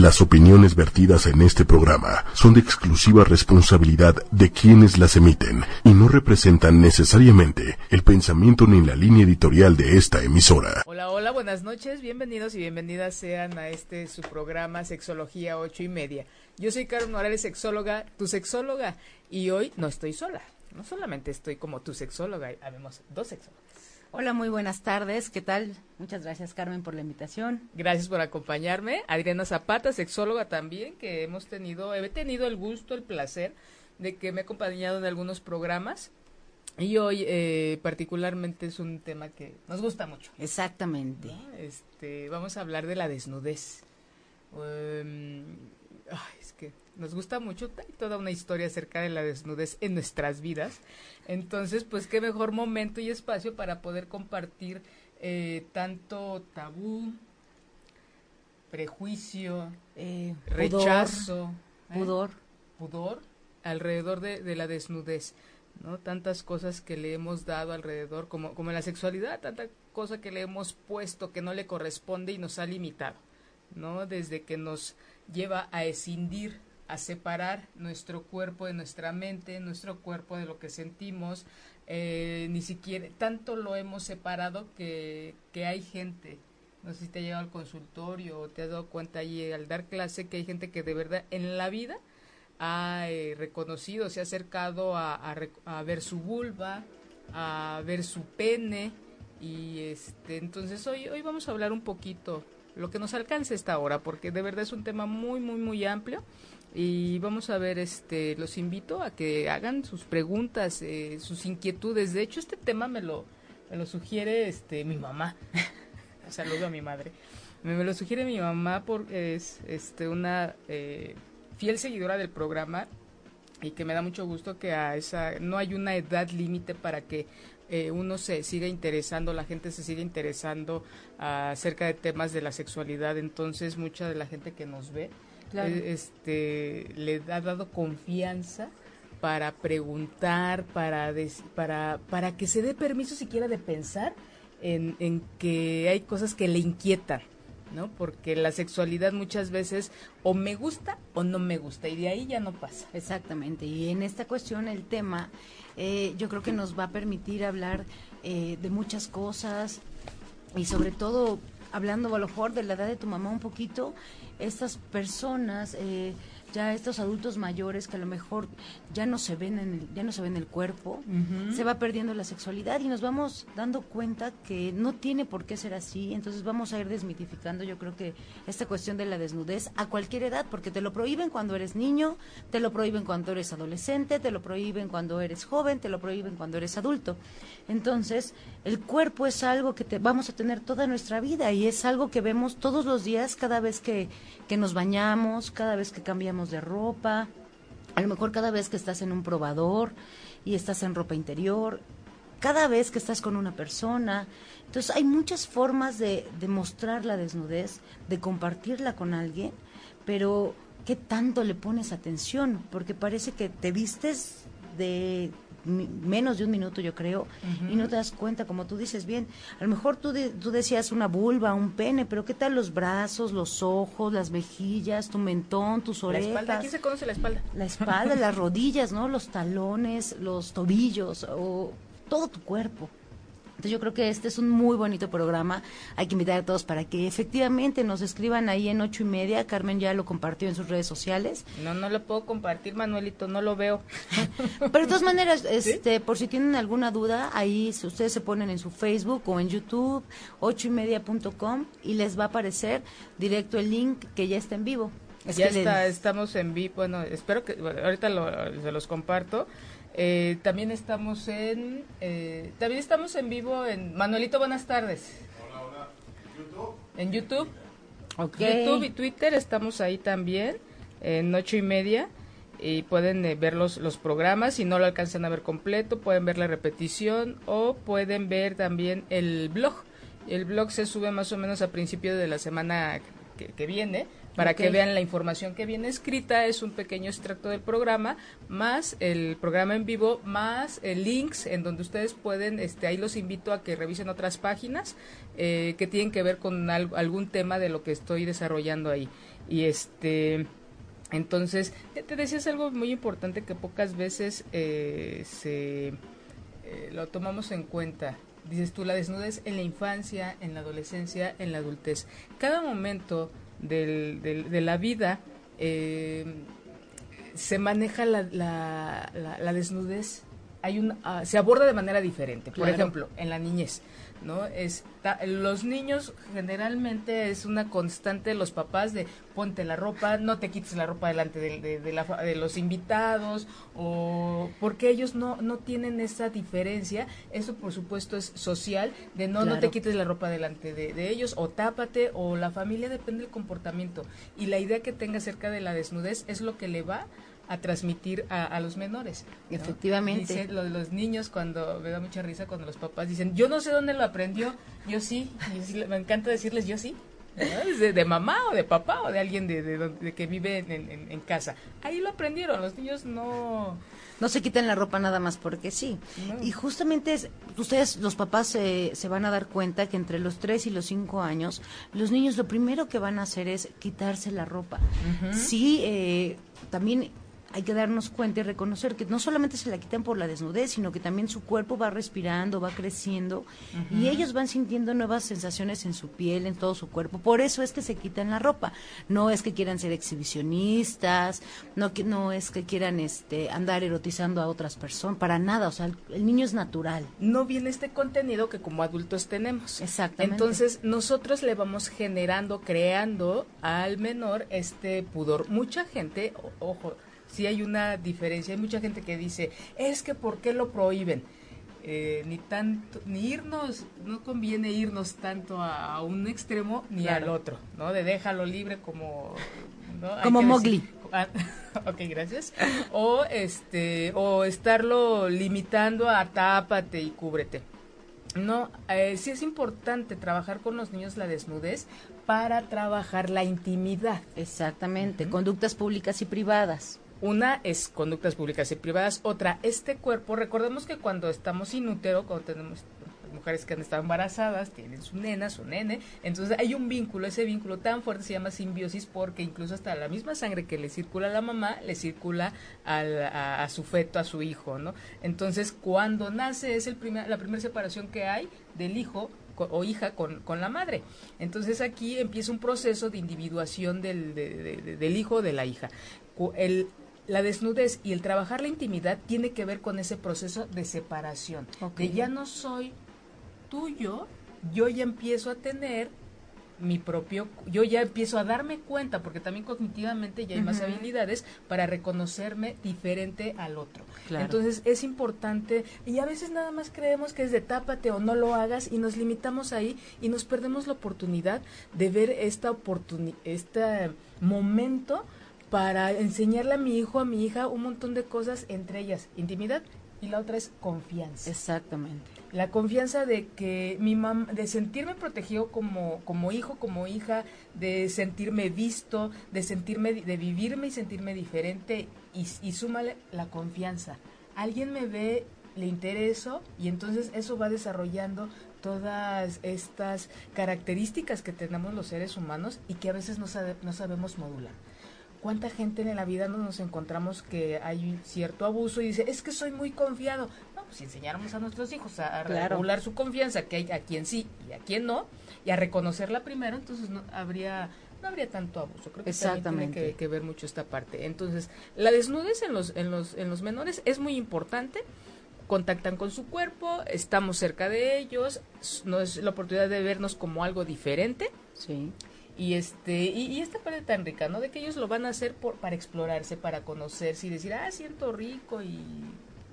Las opiniones vertidas en este programa son de exclusiva responsabilidad de quienes las emiten y no representan necesariamente el pensamiento ni la línea editorial de esta emisora. Hola, hola, buenas noches, bienvenidos y bienvenidas sean a este su programa Sexología 8 y media. Yo soy Carmen Morales, sexóloga, tu sexóloga, y hoy no estoy sola. No solamente estoy como tu sexóloga, habemos dos sexólogas. Hola, muy buenas tardes. ¿Qué tal? Muchas gracias, Carmen, por la invitación. Gracias por acompañarme. Adriana Zapata, sexóloga también, que hemos tenido, he tenido el gusto, el placer de que me ha acompañado en algunos programas. Y hoy eh, particularmente es un tema que nos gusta mucho. Exactamente. Este, vamos a hablar de la desnudez. Em, es que nos gusta mucho, hay toda una historia acerca de la desnudez en nuestras vidas. Entonces, pues qué mejor momento y espacio para poder compartir eh, tanto tabú, prejuicio, eh, rechazo, ¿eh? pudor, pudor alrededor de, de, la desnudez. ¿no? Tantas cosas que le hemos dado alrededor, como, como la sexualidad, tanta cosa que le hemos puesto que no le corresponde y nos ha limitado, ¿no? Desde que nos lleva a escindir a separar nuestro cuerpo de nuestra mente, nuestro cuerpo de lo que sentimos. Eh, ni siquiera, tanto lo hemos separado que, que hay gente, no sé si te ha llegado al consultorio o te has dado cuenta ahí al dar clase que hay gente que de verdad en la vida ha eh, reconocido, se ha acercado a, a, a, ver su vulva, a ver su pene y este entonces hoy hoy vamos a hablar un poquito lo que nos alcance esta hora porque de verdad es un tema muy muy muy amplio y vamos a ver, este, los invito a que hagan sus preguntas, eh, sus inquietudes. De hecho, este tema me lo, me lo sugiere, este, mi mamá. Saludo a mi madre. Me, me, lo sugiere mi mamá porque es, este, una eh, fiel seguidora del programa y que me da mucho gusto que a esa no hay una edad límite para que eh, uno se siga interesando, la gente se siga interesando acerca de temas de la sexualidad. Entonces, mucha de la gente que nos ve este, le ha dado confianza para preguntar, para, para, para que se dé permiso siquiera de pensar en, en que hay cosas que le inquietan. ¿no? Porque la sexualidad muchas veces o me gusta o no me gusta y de ahí ya no pasa. Exactamente. Y en esta cuestión el tema eh, yo creo que nos va a permitir hablar eh, de muchas cosas y sobre todo hablando a lo mejor de la edad de tu mamá un poquito, estas personas, eh, ya estos adultos mayores que a lo mejor ya no se ven en el, ya no se ven el cuerpo, se va perdiendo la sexualidad y nos vamos dando cuenta que no tiene por qué ser así, entonces vamos a ir desmitificando yo creo que esta cuestión de la desnudez a cualquier edad, porque te lo prohíben cuando eres niño, te lo prohíben cuando eres adolescente, te lo prohíben cuando eres joven, te lo prohíben cuando eres adulto. Entonces, el cuerpo es algo que te, vamos a tener toda nuestra vida y es algo que vemos todos los días cada vez que, que nos bañamos, cada vez que cambiamos de ropa, a lo mejor cada vez que estás en un probador y estás en ropa interior, cada vez que estás con una persona. Entonces hay muchas formas de, de mostrar la desnudez, de compartirla con alguien, pero ¿qué tanto le pones atención? Porque parece que te vistes de menos de un minuto, yo creo, y no te das cuenta, como tú dices bien. A lo mejor tú, tú decías una vulva, un pene, pero ¿qué tal los brazos, los ojos, las mejillas, tu mentón, tus orejas? La espalda, ¿quién se conoce la espalda? La espalda, las rodillas, ¿no? Los talones, los tobillos, o todo tu cuerpo yo creo que este es un muy bonito programa. Hay que invitar a todos para que efectivamente nos escriban ahí en ocho y media. Carmen ya lo compartió en sus redes sociales. No, no lo puedo compartir, Manuelito, no lo veo. Pero de todas maneras, este, por si tienen alguna duda, ahí ustedes se ponen en su Facebook o en YouTube, ocho y media.com y les va a aparecer directo el link que ya está en vivo. ya está, estamos en vivo. Bueno, espero que ahorita se los comparto. Eh, también estamos en eh, también estamos en vivo en Manuelito buenas tardes. Hola hola. En YouTube en YouTube. YouTube y Twitter estamos ahí también en ocho y media y pueden eh, ver los, los programas. Si no lo alcanzan a ver completo pueden ver la repetición o pueden ver también el blog. El blog se sube más o menos a principio de la semana que, que viene para que vean la información que viene escrita. Es un pequeño extracto del programa, más el programa en vivo, más el links en donde ustedes pueden, este, ahí los invito a que revisen otras páginas eh, que tienen que ver con algún tema de lo que estoy desarrollando ahí. Y este... Entonces, te decías algo muy importante que pocas veces eh, se eh, lo tomamos en cuenta. Dices tú, la desnudez en la infancia, en la adolescencia, en la adultez. Cada momento del, de la vida eh, se maneja la, la, la, desnudez. Hay un, ah, se aborda de manera diferente. Por ejemplo, en la niñez. ¿No? Está, los niños generalmente es una constante de los papás de ponte la ropa, no te quites la ropa delante de, de, los invitados, o porque ellos no, no tienen esa diferencia, eso por supuesto es social, de no, no te quites la ropa delante de, ellos, o tápate, o la familia depende del comportamiento, y la idea que tenga acerca de la desnudez es lo que le va a transmitir a, los menores. Efectivamente. lo de los niños cuando me da mucha risa cuando los papás dicen, yo no sé dónde lo aprendió, yo sí, me encanta decirles yo sí. De, mamá o de papá o de alguien de, de, que vive en, casa. Ahí lo aprendieron, los niños no... No se quitan la ropa nada más porque sí. Y justamente es, ustedes, los papás, se van a dar cuenta que entre los 3 y los 5 años, los niños lo primero que van a hacer es quitarse la ropa. Sí, eh, también hay que darnos cuenta y reconocer que no solamente se la quitan por la desnudez, sino que también su cuerpo va respirando, va creciendo y ellos van sintiendo nuevas sensaciones en su piel, en todo su cuerpo. Por eso es que se quitan la ropa. No es que quieran ser exhibicionistas, no que no es que quieran este andar erotizando a otras personas, para nada, o sea, el, el niño es natural. No viene este contenido que como adultos tenemos. Exactamente. Entonces, nosotros le vamos generando, creando al menor este pudor. Mucha gente, ojo, sí hay una diferencia. Hay mucha gente que dice, es que ¿por qué lo prohíben? Eh, ni tanto, ni irnos, no conviene irnos tanto a, un extremo ni al otro, ¿no? De déjalo libre como... Como Mowgli. Ah, ok, gracias. O, este, o estarlo limitando a tápate y cúbrete. No, eh, sí es importante trabajar con los niños la desnudez para trabajar la intimidad. Exactamente, conductas públicas y privadas. Una es conductas públicas y privadas, otra, este cuerpo, recordemos que cuando estamos inútero, cuando tenemos mujeres que han estado embarazadas, tienen su nena, su nene, entonces hay un vínculo, ese vínculo tan fuerte se llama simbiosis porque incluso hasta la misma sangre que le circula a la mamá, le circula a, su feto, a su hijo, ¿no? Entonces cuando nace es el primer, la primera separación que hay del hijo o hija con, con, la madre. Entonces aquí empieza un proceso de individuación del, del hijo de la hija. El, la desnudez y el trabajar la intimidad tiene que ver con ese proceso de separación. Que ya no soy tuyo, yo ya empiezo a tener mi propio, yo ya empiezo a darme cuenta, porque también cognitivamente ya hay más habilidades para reconocerme diferente al otro. Entonces es importante, y a veces nada más creemos que es de tápate o no lo hagas, y nos limitamos ahí y nos perdemos la oportunidad de ver esta oportunidad, este momento para enseñarle a mi hijo, a mi hija, un montón de cosas, entre ellas intimidad y la otra es confianza. Exactamente. La confianza de que mi mamá, de sentirme protegido como, como hijo, como hija, de sentirme visto, de sentirme, de vivirme y sentirme diferente y, y súmale la confianza. Alguien me ve, le intereso y entonces eso va desarrollando todas estas características que tenemos los seres humanos y que a veces no, no sabemos modular. ¿Cuánta gente en la vida nos encontramos que hay cierto abuso y dice, es que soy muy confiado? No, pues si enseñáramos a nuestros hijos a, regular su confianza, que hay a quien sí y a quien no, y a reconocerla primero, entonces no habría no habría tanto abuso. Creo que también tiene que, ver mucho esta parte. Entonces, la desnudez en los, en los, en los menores es muy importante contactan con su cuerpo, estamos cerca de ellos, no es la oportunidad de vernos como algo diferente. Sí y este y, esta parte tan rica no de que ellos lo van a hacer por para explorarse para conocerse y decir ah siento rico y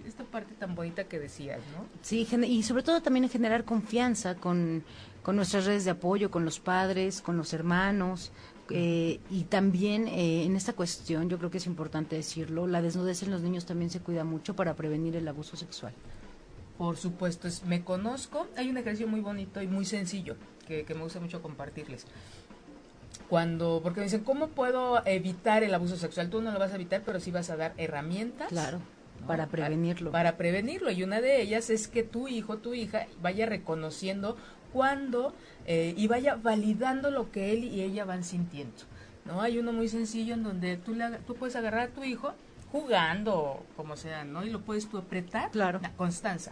esta parte tan bonita que decías no sí y sobre todo también generar confianza con con nuestras redes de apoyo con los padres con los hermanos eh, y también eh, en esta cuestión yo creo que es importante decirlo la desnudez en los niños también se cuida mucho para prevenir el abuso sexual. Por supuesto es me conozco hay un ejercicio muy bonito y muy sencillo que, que me gusta mucho compartirles cuando, porque me dicen, ¿cómo puedo evitar el abuso sexual? Tú no lo vas a evitar, pero sí vas a dar herramientas. Claro. Para prevenirlo. Para, prevenirlo. Y una de ellas es que tu hijo, tu hija, vaya reconociendo cuando eh, y vaya validando lo que él y ella van sintiendo. ¿no? Hay uno muy sencillo en donde tú, le, tú puedes agarrar a tu hijo jugando, como sea, ¿no? Y lo puedes tú apretar. Claro. La constanza.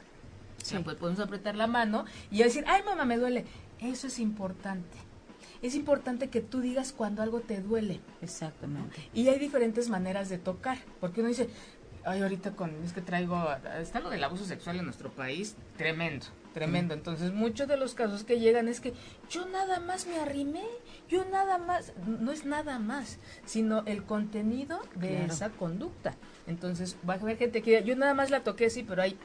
Sí. pues podemos apretar la mano y decir, ay mamá, me duele. Eso es importante es importante que tú digas cuando algo te duele. Exactamente. Y hay diferentes maneras de tocar, porque uno dice, ay, ahorita con, es que traigo, está lo del abuso sexual en nuestro país, tremendo, tremendo. Entonces, muchos de los casos que llegan es que yo nada más me arrimé, yo nada más, no es nada más, sino el contenido de esa conducta. Entonces, va a haber gente que yo nada más la toqué, sí, pero hay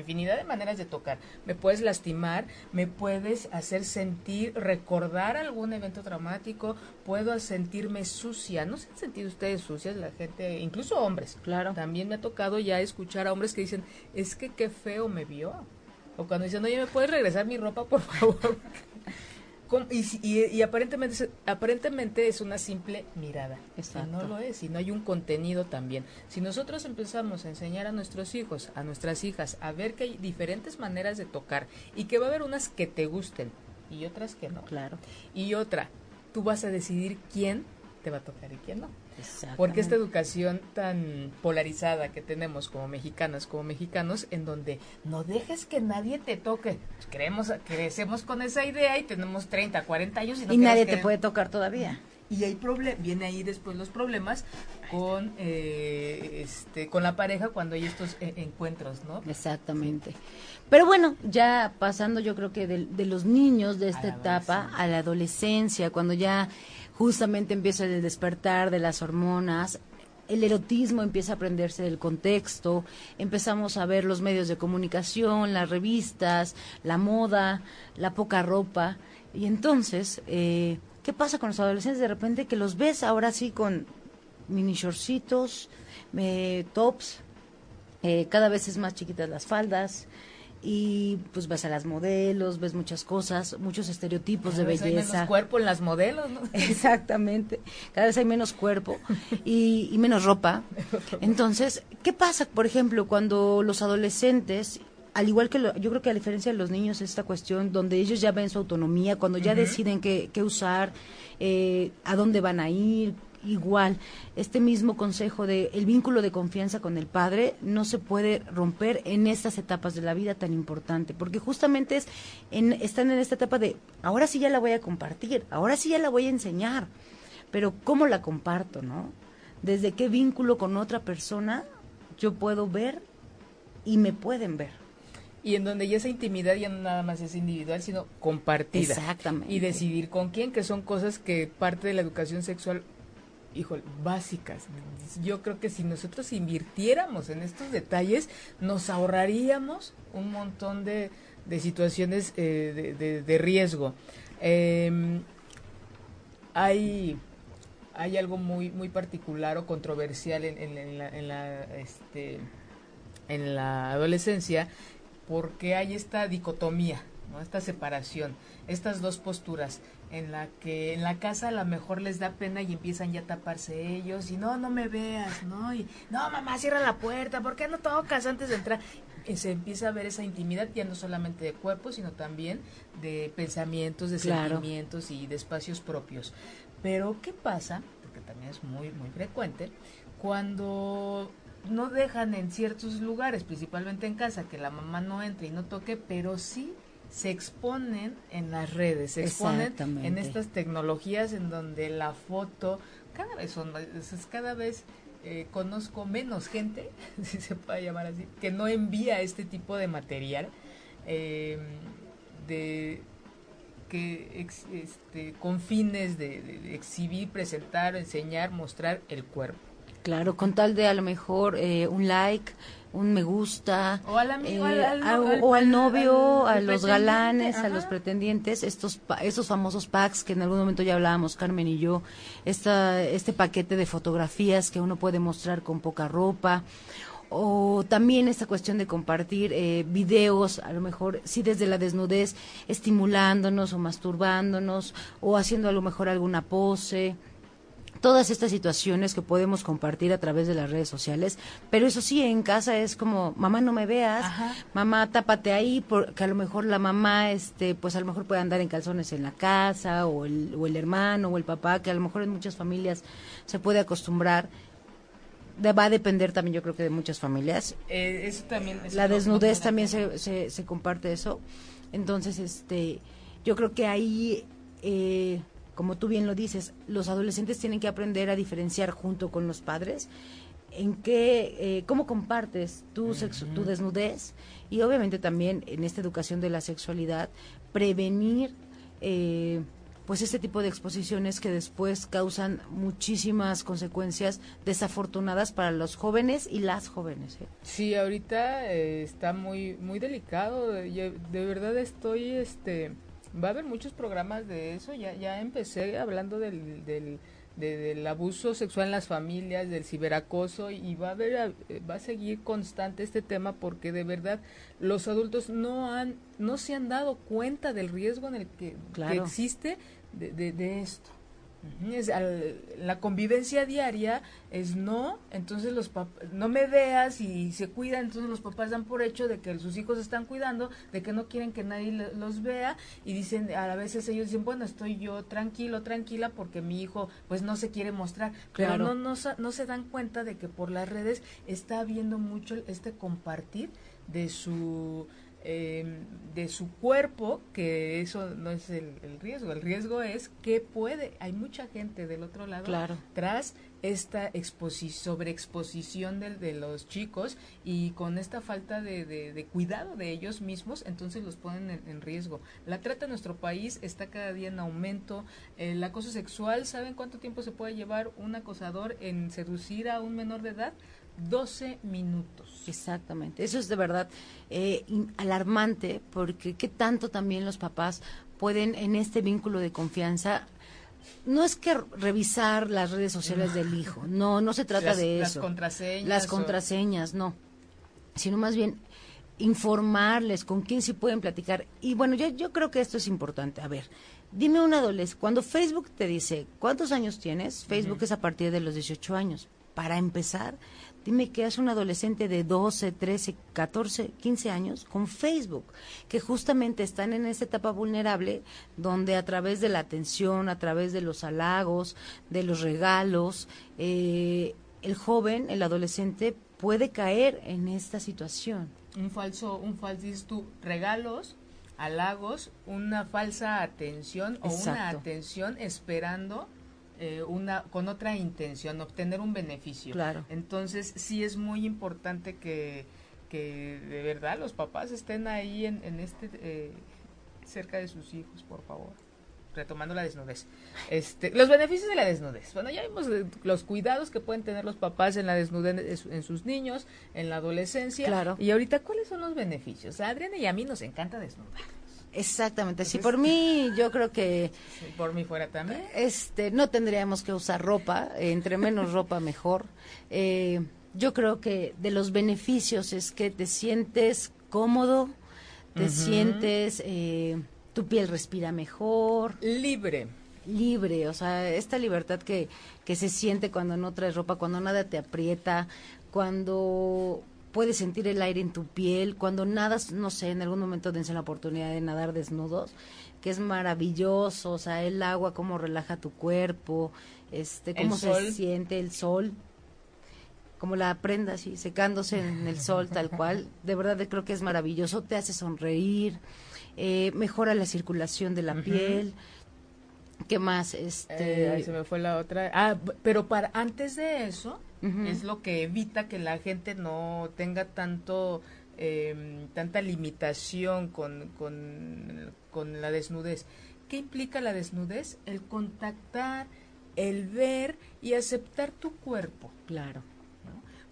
infinidad de maneras de tocar. Me puedes lastimar, me puedes hacer sentir, recordar algún evento traumático, puedo sentirme sucia. ¿No se han sentido ustedes sucias la gente, incluso hombres? Claro. También me ha tocado ya escuchar a hombres que dicen, es que qué feo me vio. O cuando dicen, oye, ¿me puedes regresar mi ropa, por favor? Y, aparentemente, es, aparentemente es una simple mirada. Exacto. no lo es, y no hay un contenido también. Si nosotros empezamos a enseñar a nuestros hijos, a nuestras hijas, a ver que hay diferentes maneras de tocar y que va a haber unas que te gusten y otras que no. Claro. Y otra, tú vas a decidir quién te va a tocar y quién no. Porque esta educación tan polarizada que tenemos como mexicanas, como mexicanos, en donde no dejes que nadie te toque. Creemos, crecemos con esa idea y tenemos 30, 40 años y, nadie te puede tocar todavía. Y hay viene ahí después los problemas con eh, este con la pareja cuando hay estos eh, encuentros, ¿no? Exactamente. Pero bueno, ya pasando yo creo que de, los niños de esta etapa a la adolescencia, cuando ya justamente empieza el despertar de las hormonas, el erotismo empieza a aprenderse del contexto, empezamos a ver los medios de comunicación, las revistas, la moda, la poca ropa, y entonces, eh, ¿qué pasa con los adolescentes? De repente que los ves ahora sí con mini shortcitos, eh, tops, eh, cada vez es más chiquitas las faldas, y pues ves a las modelos, ves muchas cosas, muchos estereotipos de belleza. Hay menos cuerpo en las modelos, ¿no? Exactamente, cada vez hay menos cuerpo y, y menos ropa. Entonces, ¿qué pasa, por ejemplo, cuando los adolescentes al igual que yo creo que a diferencia de los niños esta cuestión donde ellos ya ven su autonomía, cuando ya deciden qué, qué usar, eh, a dónde van a ir, igual este mismo consejo de el vínculo de confianza con el padre no se puede romper en estas etapas de la vida tan importante porque justamente es en, están en esta etapa de ahora sí ya la voy a compartir ahora sí ya la voy a enseñar pero cómo la comparto no desde qué vínculo con otra persona yo puedo ver y me pueden ver y en donde ya esa intimidad ya no nada más es individual, sino compartida. Exactamente. Y decidir con quién, que son cosas que parte de la educación sexual híjole, básicas. Yo creo que si nosotros invirtiéramos en estos detalles, nos ahorraríamos un montón de, de situaciones eh, de, de, riesgo. Em, hay, hay algo muy, muy particular o controversial en, la, en, la, este, en la adolescencia porque hay esta dicotomía, esta separación, estas dos posturas en la que en la casa a lo mejor les da pena y empiezan ya a taparse ellos y no, no me veas, ¿no? Y no, mamá, cierra la puerta, ¿por qué no tocas antes de entrar? Y se empieza a ver esa intimidad ya no solamente de cuerpo, sino también de pensamientos, de sentimientos y de espacios propios. Pero, ¿qué pasa? Porque también es muy, muy frecuente, cuando no dejan en ciertos lugares, principalmente en casa, que la mamá no entre y no toque, pero sí se exponen en las redes, se exponen en estas tecnologías en donde la foto cada vez son cada vez eh, conozco menos gente, si se puede llamar así, que no envía este tipo de material em, de que este, con fines de, exhibir, presentar, enseñar, mostrar el cuerpo. Claro, con tal de a lo mejor eh, un like, un me gusta, o al, amigo, eh, o al novio, a los galanes, a los pretendientes, estos estos famosos packs que en algún momento ya hablábamos Carmen y yo, esta, este paquete de fotografías que uno puede mostrar con poca ropa, o también esta cuestión de compartir eh, videos, a lo mejor sí desde la desnudez, estimulándonos o masturbándonos o haciendo a lo mejor alguna pose todas estas situaciones que podemos compartir a través de las redes sociales, pero eso sí, en casa es como, mamá no me veas, mamá tápate ahí, porque a lo mejor la mamá, este, pues a lo mejor puede andar en calzones en la casa, o el, o el hermano, o el papá, que a lo mejor en muchas familias se puede acostumbrar. Va a depender también yo creo que de muchas familias. Eh, eso también la desnudez también se, se, se, comparte eso. Entonces este yo creo que ahí eh, como tú bien lo dices, los adolescentes tienen que aprender a diferenciar junto con los padres en qué, eh, cómo compartes tu, tu desnudez y obviamente también en esta educación de la sexualidad, prevenir eh, pues este tipo de exposiciones que después causan muchísimas consecuencias desafortunadas para los jóvenes y las jóvenes. ¿eh? Sí, ahorita está muy muy delicado. de verdad estoy este Va a haber muchos programas de eso. Ya, ya empecé hablando del, del, abuso sexual en las familias, del ciberacoso y va a haber, va a seguir constante este tema porque de verdad los adultos no han, no se han dado cuenta del riesgo en el que, que existe de, de, de esto la convivencia diaria es no, entonces los no me veas y se cuidan, entonces los papás dan por hecho de que sus hijos están cuidando, de que no quieren que nadie los vea y dicen, a veces ellos dicen, bueno, estoy yo tranquilo, tranquila porque mi hijo pues no se quiere mostrar, pero no, no, no se dan cuenta de que por las redes está habiendo mucho este compartir de su Em, de su cuerpo, que eso no es el, riesgo, el riesgo es que puede, hay mucha gente del otro lado tras esta sobreexposición de, de los chicos y con esta falta de, cuidado de ellos mismos, entonces los ponen en, riesgo. La trata en nuestro país está cada día en aumento. El acoso sexual, ¿saben cuánto tiempo se puede llevar un acosador en seducir a un menor de edad? 12 minutos. Exactamente. Eso es de verdad eh, alarmante porque qué tanto también los papás pueden en este vínculo de confianza no es que revisar las redes sociales del hijo, no, no se trata de eso. Las contraseñas. Las contraseñas, no. Sino más bien informarles con quién sí pueden platicar. Y bueno, yo, yo creo que esto es importante. A ver, dime un adolescente, cuando Facebook te dice, ¿cuántos años tienes? Facebook es a partir de los 18 años. Para empezar, Dime que es un adolescente de 12, 13, 14, 15 años con Facebook, que justamente están en esa etapa vulnerable donde a través de la atención, a través de los halagos, de los regalos, eh, el joven, el adolescente puede caer en esta situación. Un falso, un falso, dices tú, regalos, halagos, una falsa atención o una atención esperando eh, una con otra intención, obtener un beneficio. Claro. Entonces sí es muy importante que, que de verdad los papás estén ahí en, en este eh, cerca de sus hijos, por favor. Retomando la desnudez. Este, los beneficios de la desnudez. Bueno, ya vimos los cuidados que pueden tener los papás en la desnudez en sus niños, en la adolescencia. Claro. Y ahorita, ¿cuáles son los beneficios? A Adriana y a mí nos encanta desnudar. Exactamente, si por mí yo creo que por mí fuera también. Este, no tendríamos que usar ropa, entre menos ropa mejor. Eh, yo creo que de los beneficios es que te sientes cómodo, te sientes, eh, tu piel respira mejor, libre, libre, o sea, esta libertad que que se siente cuando no traes ropa, cuando nada te aprieta, cuando puedes sentir el aire en tu piel, cuando nadas, no sé, en algún momento dense la oportunidad de nadar desnudos, que es maravilloso, o sea, el agua, cómo relaja tu cuerpo, este, cómo se siente el sol, como la prenda así, secándose en el sol tal cual, de verdad creo que es maravilloso, te hace sonreír, eh, mejora la circulación de la piel, ¿qué más? Este... Eh, ahí se me fue la otra. Ah, pero para antes de eso, es lo que evita que la gente no tenga tanto eh, tanta limitación con, con, la desnudez. ¿Qué implica la desnudez? El contactar, el ver y aceptar tu cuerpo. Claro.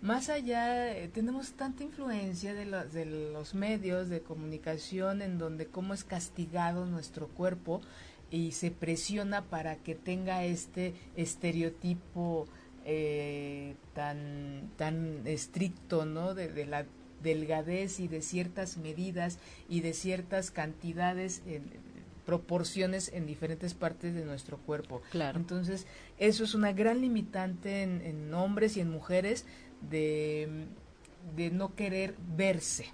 Más allá, eh, tenemos tanta influencia de, de los medios de comunicación en donde cómo es castigado nuestro cuerpo y se presiona para que tenga este estereotipo eh, tan, tan estricto, ¿no? De, la delgadez y de ciertas medidas y de ciertas cantidades en proporciones en diferentes partes de nuestro cuerpo. Claro. Entonces, eso es una gran limitante en, en hombres y en mujeres de, de no querer verse.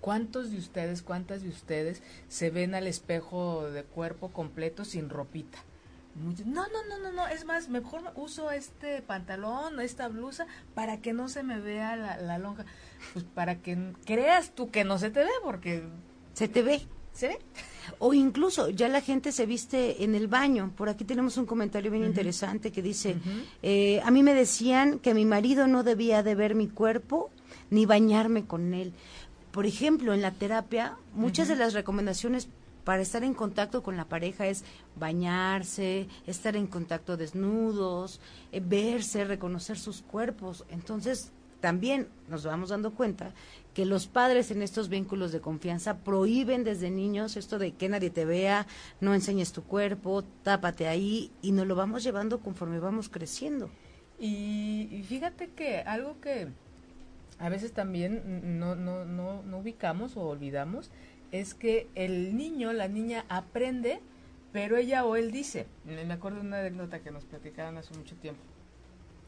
¿Cuántos de ustedes, cuántas de ustedes se ven al espejo de cuerpo completo sin ropita? No, no, no, no, no, es más, mejor uso este pantalón, esta blusa, para que no se me vea la, la lonja. Pues para que creas tú que no se te ve, porque... Se te ve. ¿Se ve? O incluso ya la gente se viste en el baño. Por aquí tenemos un comentario bien interesante que dice, eh, a mí me decían que mi marido no debía de ver mi cuerpo ni bañarme con él. Por ejemplo, en la terapia, muchas de las recomendaciones para estar en contacto con la pareja es bañarse, estar en contacto desnudos, eh, verse, reconocer sus cuerpos. Entonces, también nos vamos dando cuenta que los padres en estos vínculos de confianza prohíben desde niños esto de que nadie te vea, no enseñes tu cuerpo, tápate ahí y nos lo vamos llevando conforme vamos creciendo. Y, fíjate que algo que a veces también no, no, no, no ubicamos o olvidamos es que el niño, la niña aprende, pero ella o él dice. Me acuerdo de una anécdota que nos platicaron hace mucho tiempo.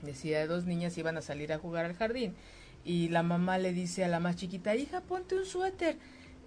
Decía, dos niñas iban a salir a jugar al jardín y la mamá le dice a la más chiquita, hija, ponte un suéter.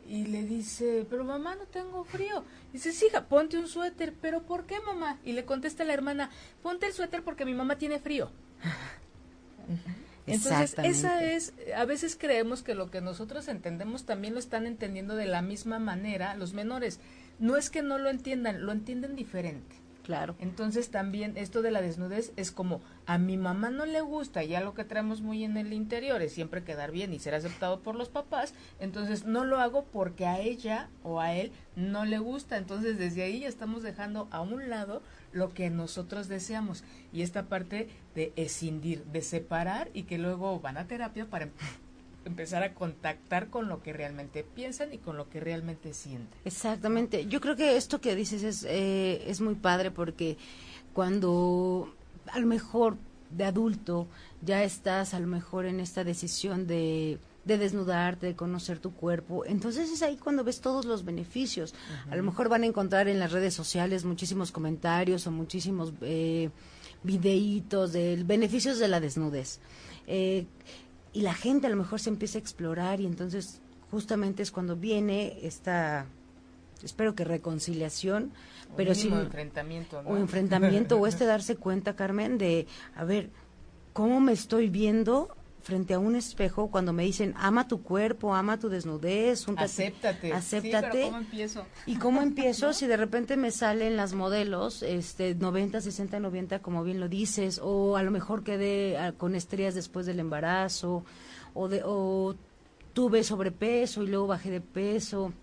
Y le dice, pero mamá, no tengo frío. Dice, sí, hija, ponte un suéter. ¿Pero por qué, mamá? Y le contesta la hermana, ponte el suéter porque mi mamá tiene frío. Entonces, esa es, a veces creemos que lo que nosotros entendemos también lo están entendiendo de la misma manera los menores. No es que no lo entiendan, lo entienden diferente. Claro. Entonces también esto de la desnudez es como a mi mamá no le gusta, ya lo que traemos muy en el interior es siempre quedar bien y ser aceptado por los papás, entonces no lo hago porque a ella o a él no le gusta, entonces desde ahí ya estamos dejando a un lado lo que nosotros deseamos y esta parte de escindir, de separar y que luego van a terapia para empezar a contactar con lo que realmente piensan y con lo que realmente sienten. Exactamente. Yo creo que esto que dices es, eh, es muy padre porque cuando a lo mejor de adulto ya estás a lo mejor en esta decisión de, de desnudarte, de conocer tu cuerpo, entonces es ahí cuando ves todos los beneficios. A lo mejor van a encontrar en las redes sociales muchísimos comentarios o muchísimos eh, videitos de beneficios de la desnudez. Eh, y la gente a lo mejor se empieza a explorar y entonces justamente es cuando viene esta espero que reconciliación pero sí enfrentamiento o enfrentamiento o este darse cuenta Carmen de a ver cómo me estoy viendo frente a un espejo cuando me dicen ama tu cuerpo, ama tu desnudez, acéptate, acéptate. ¿cómo empiezo? ¿Y cómo empiezo si de repente me salen las modelos este 90, 60, 90 como bien lo dices o a lo mejor quedé ah, con estrías después del embarazo o de o tuve sobrepeso y luego bajé de peso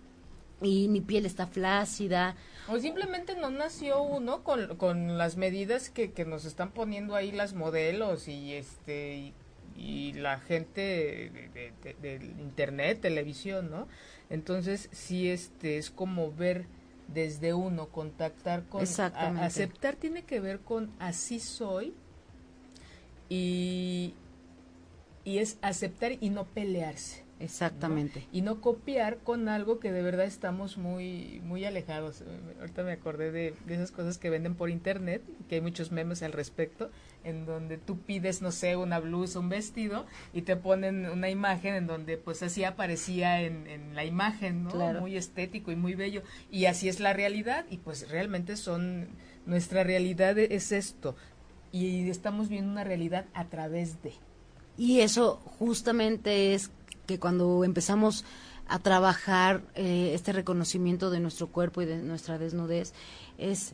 y mi piel está flácida. O simplemente no nació uno con, con las medidas que, que nos están poniendo ahí las modelos y este y la gente de, internet, televisión, ¿no? Entonces sí este es como ver desde uno, contactar con aceptar tiene que ver con así soy y y es aceptar y no pelearse. Exactamente. Y no copiar con algo que de verdad estamos muy muy alejados. Ahorita me acordé de, de, esas cosas que venden por internet, que hay muchos memes al respecto, en donde tú pides, no sé, una blusa, un vestido, y te ponen una imagen en donde pues así aparecía en, en la imagen, ¿no? Muy estético y muy bello. Y así es la realidad, y pues realmente son, nuestra realidad es esto. Y estamos viendo una realidad a través de. Y eso justamente es que cuando empezamos a trabajar eh, este reconocimiento de nuestro cuerpo y de nuestra desnudez, es,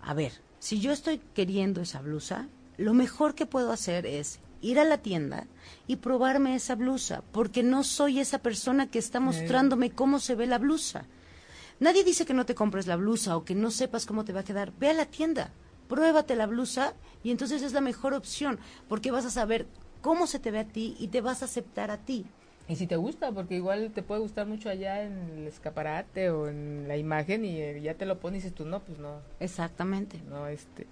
a ver, si yo estoy queriendo esa blusa, lo mejor que puedo hacer es ir a la tienda y probarme esa blusa, porque no soy esa persona que está mostrándome cómo se ve la blusa. Nadie dice que no te compres la blusa o que no sepas cómo te va a quedar. Ve a la tienda, pruébate la blusa y entonces es la mejor opción, porque vas a saber cómo se te ve a ti y te vas a aceptar a ti. Y si te gusta, porque igual te puede gustar mucho allá en el escaparate o en la imagen y eh, ya te lo pones y dices tú, no, pues no. Exactamente. No, este,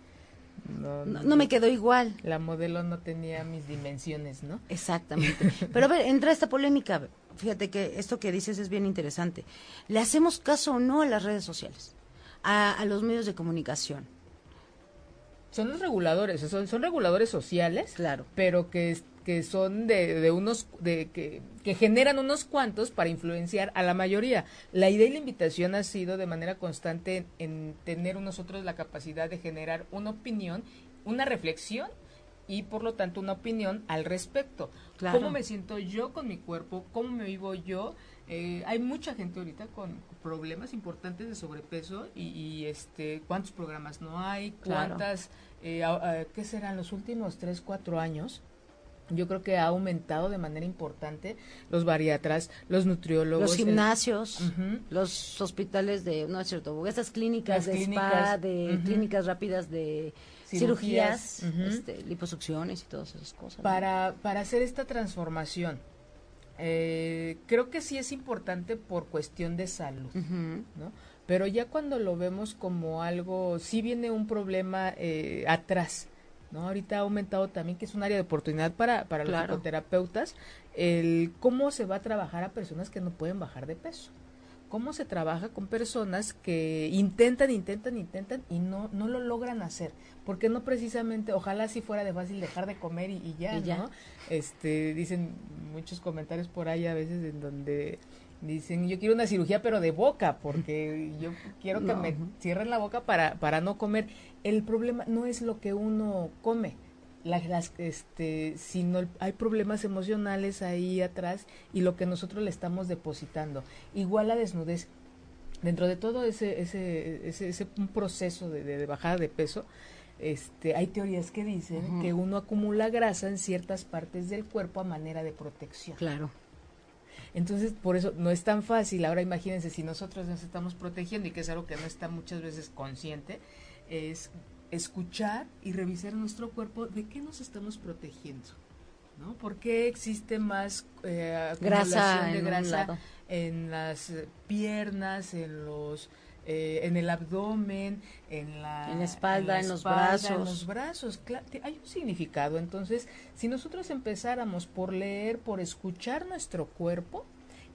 no, no, me quedó igual. La modelo no tenía mis dimensiones, ¿no? Exactamente. Pero a ver, entra esta polémica. Fíjate que esto que dices es bien interesante. ¿Le hacemos caso o no a las redes sociales? A, a los medios de comunicación. Son los reguladores, son, son reguladores sociales, claro. pero que que son de, de unos de que, que, generan unos cuantos para influenciar a la mayoría. La idea y la invitación ha sido de manera constante en, tener nosotros la capacidad de generar una opinión, una reflexión y por lo tanto una opinión al respecto. ¿Cómo me siento yo con mi cuerpo? ¿Cómo me vivo yo? Eh, hay mucha gente ahorita con problemas importantes de sobrepeso y, este cuántos programas no hay, cuántas, eh, ¿qué serán los últimos tres, cuatro años? Yo creo que ha aumentado de manera importante los bariatras, los nutriólogos, los gimnasios, los hospitales de, no es cierto, estas clínicas de spa, de clínicas rápidas de cirugías, este, liposucciones y todas esas cosas. Para, para hacer esta transformación, eh, creo que sí es importante por cuestión de salud, ¿no? Pero ya cuando lo vemos como algo, sí viene un problema eh, atrás, ¿no? Ahorita ha aumentado también que es un área de oportunidad para, para los psicoterapeutas, el cómo se va a trabajar a personas que no pueden bajar de peso. Cómo se trabaja con personas que intentan, intentan, intentan y no, no lo logran hacer. Porque no precisamente, ojalá si fuera de fácil dejar de comer y, ya, ¿no? Este, dicen muchos comentarios por ahí a veces en donde Dicen, yo quiero una cirugía pero de boca, porque yo quiero que me cierren la boca para, para no comer. El problema no es lo que uno come, las, este, sino hay problemas emocionales ahí atrás y lo que nosotros le estamos depositando. Igual la desnudez. Dentro de todo ese, ese, ese, ese un proceso de, de, bajada de peso, este, hay teorías que dicen que uno acumula grasa en ciertas partes del cuerpo a manera de protección. Claro. Entonces, por eso no es tan fácil. Ahora imagínense, si nosotros nos estamos protegiendo y que es algo que no está muchas veces consciente, es escuchar y revisar nuestro cuerpo de qué nos estamos protegiendo. ¿no? ¿Por qué existe más eh, grasa de grasa en las piernas, en los eh, en el abdomen, en la, espalda, en, los brazos. En los brazos, hay un significado. Entonces, si nosotros empezáramos por leer, por escuchar nuestro cuerpo,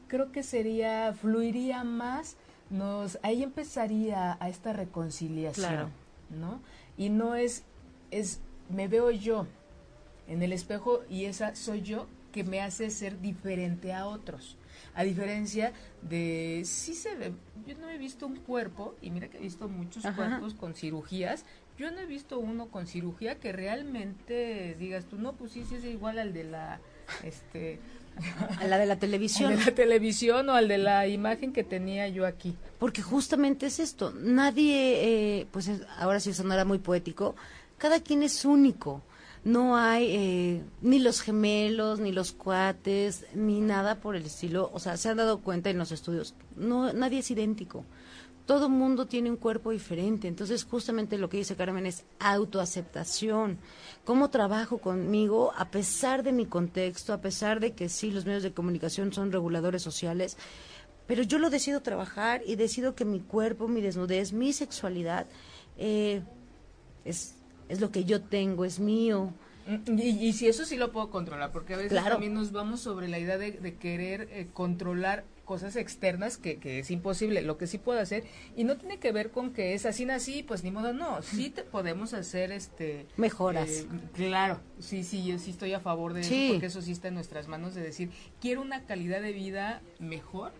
creo que sería, fluiría más, nos, ahí empezaría a esta reconciliación, ¿no? Y no es, es, me veo yo en el espejo y esa soy yo que me hace ser diferente a otros. A diferencia de, sí se ve, yo no he visto un cuerpo, y mira que he visto muchos cuerpos con cirugías, yo no he visto uno con cirugía que realmente digas tú, no, pues sí, sí es igual al de la, este... A la de la televisión. Al de la televisión o al de la imagen que tenía yo aquí. Porque justamente es esto, nadie, eh, pues ahora sí sonará muy poético, cada quien es único no hay eh, ni los gemelos, ni los cuates, ni nada por el estilo. O sea, se han dado cuenta en los estudios, no, nadie es idéntico. Todo mundo tiene un cuerpo diferente. Entonces, justamente lo que dice Carmen es autoaceptación. ¿Cómo trabajo conmigo a pesar de mi contexto, a pesar de que sí, los medios de comunicación son reguladores sociales? Pero yo lo decido trabajar y decido que mi cuerpo, mi desnudez, mi sexualidad eh, es es lo que yo tengo, es mío. Mm, y, si eso sí lo puedo controlar, porque a veces también nos vamos sobre la idea de, querer eh, controlar cosas externas que, que, es imposible, lo que sí puedo hacer, y no tiene que ver con que es así así, pues ni modo, no, sí te podemos hacer este mejoras. Eh, claro, sí, sí, yo sí estoy a favor de eso, porque eso sí está en nuestras manos de decir, quiero una calidad de vida mejor.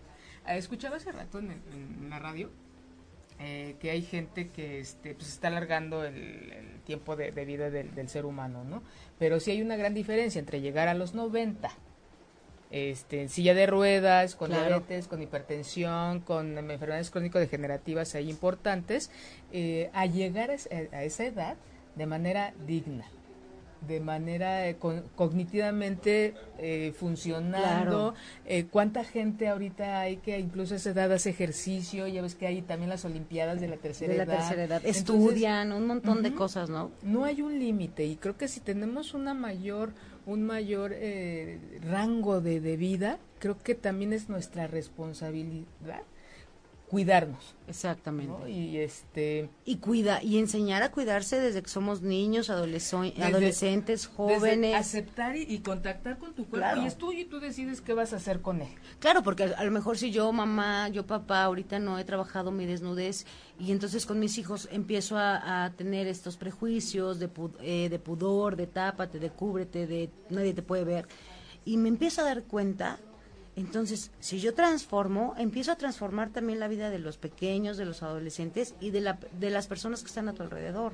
Eh, escuchaba hace rato en la radio eh, que hay gente que este, pues está alargando el, tiempo de, vida del, ser humano, ¿no? Pero sí hay una gran diferencia entre llegar a los 90, este, en silla de ruedas, con diabetes, con hipertensión, con enfermedades crónico-degenerativas ahí importantes, eh, a llegar a esa edad de manera digna de manera eh, cognitivamente eh, funcionando. Eh, ¿Cuánta gente ahorita hay que incluso a esa edad hace ejercicio? Ya ves que hay también las Olimpiadas de la tercera de la edad. Tercera edad. Estudian un montón de cosas, ¿no? No hay un límite y creo que si tenemos una mayor un mayor rango de, de vida, creo que también es nuestra responsabilidad cuidarnos. Exactamente. Y este y cuida y enseñar a cuidarse desde que somos niños, adolescentes, jóvenes. aceptar y, contactar con tu cuerpo y es tuyo y tú decides qué vas a hacer con él. Claro, porque a, lo mejor si yo mamá, yo papá, ahorita no he trabajado mi desnudez y entonces con mis hijos empiezo a, tener estos prejuicios de, eh, de pudor, de tápate, de cúbrete, de nadie te puede ver y me empiezo a dar cuenta entonces, si yo transformo, empiezo a transformar también la vida de los pequeños, de los adolescentes y de, la, de las personas que están a tu alrededor.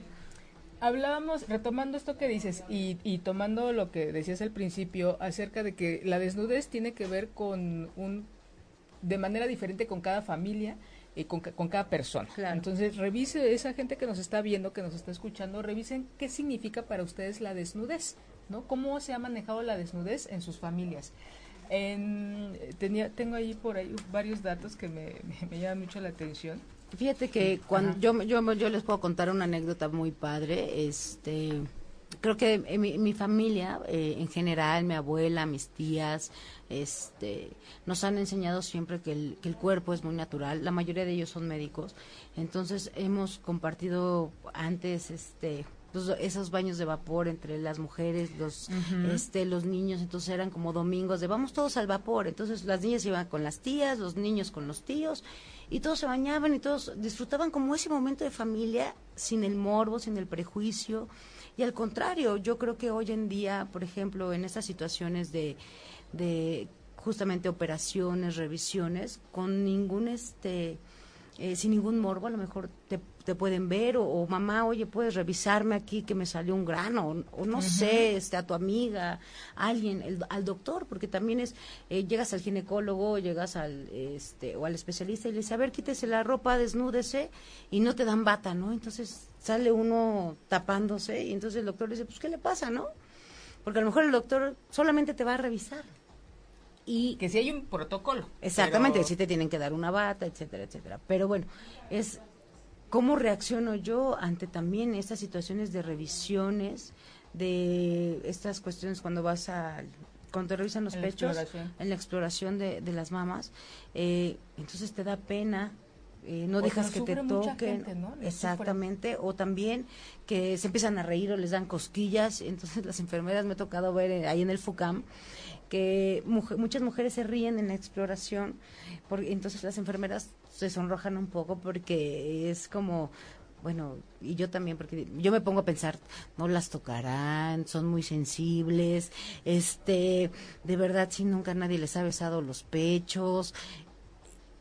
Hablábamos, retomando esto que dices y, y tomando lo que decías al principio acerca de que la desnudez tiene que ver con un, de manera diferente con cada familia y con, con cada persona. Entonces, revise esa gente que nos está viendo, que nos está escuchando, revisen qué significa para ustedes la desnudez, ¿no? ¿Cómo se ha manejado la desnudez en sus familias? En, tenía, tengo ahí por ahí varios datos que me, me, llaman mucho la atención. Fíjate que cuando yo, yo, yo les puedo contar una anécdota muy padre. Este, creo que mi, mi familia, eh, en general, mi abuela, mis tías, este, nos han enseñado siempre que el, que el cuerpo es muy natural. La mayoría de ellos son médicos. Entonces hemos compartido antes, este, esos baños de vapor entre las mujeres, los, este, los niños, entonces eran como domingos de vamos todos al vapor, entonces las niñas iban con las tías, los niños con los tíos, y todos se bañaban y todos disfrutaban como ese momento de familia sin el morbo, sin el prejuicio, y al contrario, yo creo que hoy en día, por ejemplo, en estas situaciones de, de justamente operaciones, revisiones, con ningún este eh, sin ningún morbo, a lo mejor te, te pueden ver, o, mamá, oye, puedes revisarme aquí que me salió un grano, o, no sé, este, a tu amiga, alguien, el, al doctor, porque también es, eh, llegas al ginecólogo, llegas al, este, o al especialista y le dice, a ver, quítese la ropa, desnúdese, y no te dan bata, ¿no? Entonces sale uno tapándose, y entonces el doctor le dice, pues, ¿qué le pasa, no? Porque a lo mejor el doctor solamente te va a revisar y que si hay un protocolo. Exactamente, si te tienen que dar una bata, etcétera, etcétera. Pero bueno, es cómo reacciono yo ante también estas situaciones de revisiones, de estas cuestiones cuando vas a cuando te revisan los pechos, en la exploración de, de las mamas, eh, entonces te da pena eh, no dejas que te toquen. Exactamente, o también que se empiezan a reír o les dan cosquillas. Entonces las enfermeras me ha tocado ver eh, ahí en el FUCAM que muchas mujeres se ríen en la exploración, porque entonces las enfermeras se sonrojan un poco porque es como, bueno, y yo también, porque yo me pongo a pensar, no las tocarán, son muy sensibles, este, de verdad, si nunca nadie les ha besado los pechos,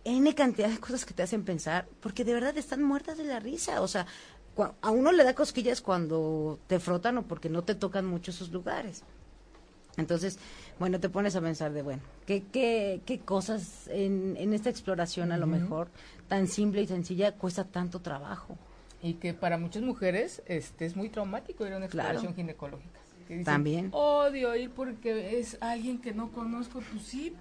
N cantidad de cosas que te hacen pensar, porque de verdad están muertas de la risa, o sea, a uno le da cosquillas cuando te frotan o porque no te tocan mucho esos lugares. Entonces, bueno, te pones a pensar de, bueno, ¿qué, qué, qué cosas en, en esta exploración a lo mejor tan simple y sencilla cuesta tanto trabajo? Y que para muchas mujeres este es muy traumático ir a una exploración ginecológica. También. Odio ir porque es alguien que no conozco, pues sí,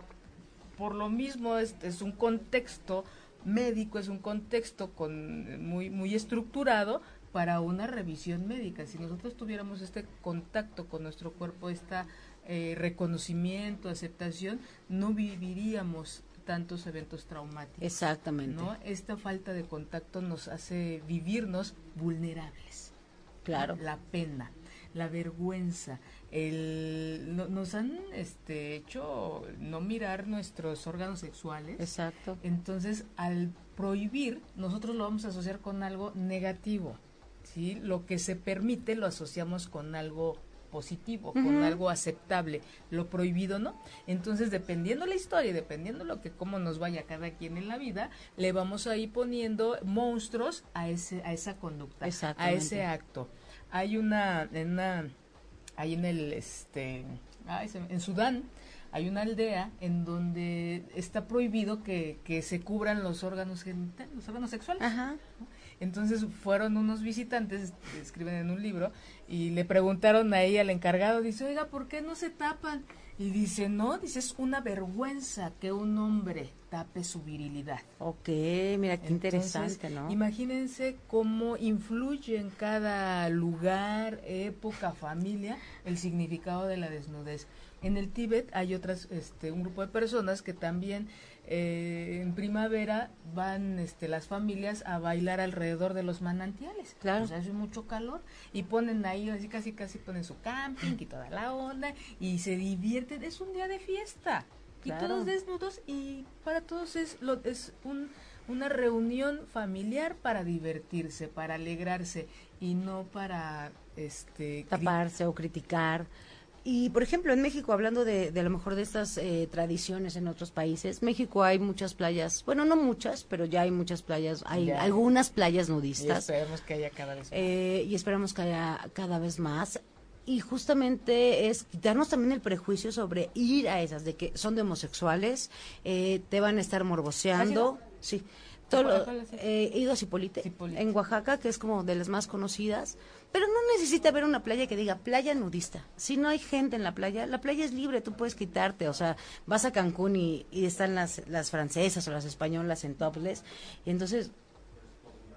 por lo mismo este es un contexto médico, es un contexto con muy, muy estructurado para una revisión médica. Si nosotros tuviéramos este contacto con nuestro cuerpo, esta eh, reconocimiento, aceptación, no viviríamos tantos eventos traumáticos. Exactamente. ¿no? Esta falta de contacto nos hace vivirnos vulnerables. Claro. La pena, la vergüenza, el, nos han este, hecho no mirar nuestros órganos sexuales. Exacto. Entonces, al prohibir, nosotros lo vamos a asociar con algo negativo. ¿sí? Lo que se permite lo asociamos con algo positivo, con algo aceptable, lo prohibido no. Entonces, dependiendo la historia y dependiendo lo que cómo nos vaya cada quien en la vida, le vamos a ir poniendo monstruos a ese a esa conducta, a ese acto. Hay una en una hay en el este en Sudán hay una aldea en donde está prohibido que, que se cubran los órganos genitales, los órganos sexuales. Ajá. Entonces fueron unos visitantes, escriben en un libro, y le preguntaron ahí al encargado, dice, oiga, ¿por qué no se tapan? Y dice, no, dice, es una vergüenza que un hombre tape su virilidad. Ok, mira qué interesante, ¿no? Imagínense cómo influye en cada lugar, época, familia, el significado de la desnudez. En el Tíbet hay otras, este, un grupo de personas que también eh, en primavera van este, las familias a bailar alrededor de los manantiales. Claro. Sea, hace mucho calor y ponen ahí, así casi casi ponen su camping y toda la onda y se divierten. Es un día de fiesta. Claro. Y todos desnudos y para todos es, lo, es un, una reunión familiar para divertirse, para alegrarse y no para este taparse o criticar. Y, por ejemplo, en México, hablando de, de a lo mejor de estas eh, tradiciones en otros países, México hay muchas playas, bueno, no muchas, pero ya hay muchas playas, hay Ya. algunas playas y nudistas. esperemos que haya cada vez más. eh, y esperamos que haya cada vez más. Y justamente es quitarnos también el prejuicio sobre ir a esas, de que son de homosexuales, eh, te van a estar morboseando. Sí. Todo eh, he ido a Cipolite, Cipolite. en Oaxaca, que es como de las más conocidas. Pero no necesita haber una playa que diga playa nudista. Si no hay gente en la playa, la playa es libre, tú puedes quitarte. O sea, vas a Cancún y, y están las, las francesas o las españolas en topless. Y entonces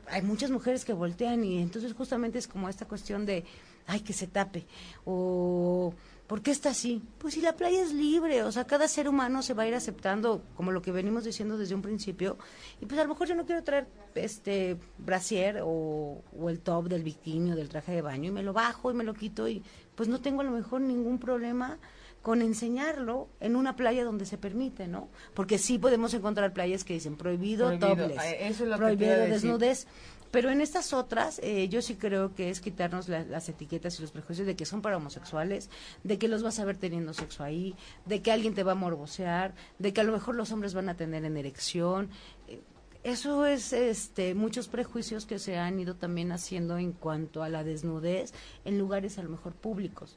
hay muchas mujeres que voltean y entonces justamente es como esta cuestión de, ay, que se tape, o ¿por qué está así? Pues si la playa es libre, o sea, cada ser humano se va a ir aceptando, como lo que venimos diciendo desde un principio, y pues a lo mejor yo no quiero traer este brasier o, o el top del bikini o del traje de baño y me lo bajo y me lo quito y pues no tengo a lo mejor ningún problema con enseñarlo en una playa donde se permite, ¿no? Porque sí podemos encontrar playas que dicen prohibido, Prohibido, topless, eh, eso es lo prohibido decir. Pero en estas otras, eh, yo sí creo que es quitarnos la- las etiquetas y los prejuicios de que son para homosexuales, de que los vas a ver teniendo sexo ahí, de que alguien te va a morbosear, de que a lo mejor los hombres van a tener en erección. Eh, Eso es este, muchos prejuicios que se han ido también haciendo en cuanto a la desnudez en lugares a lo mejor públicos.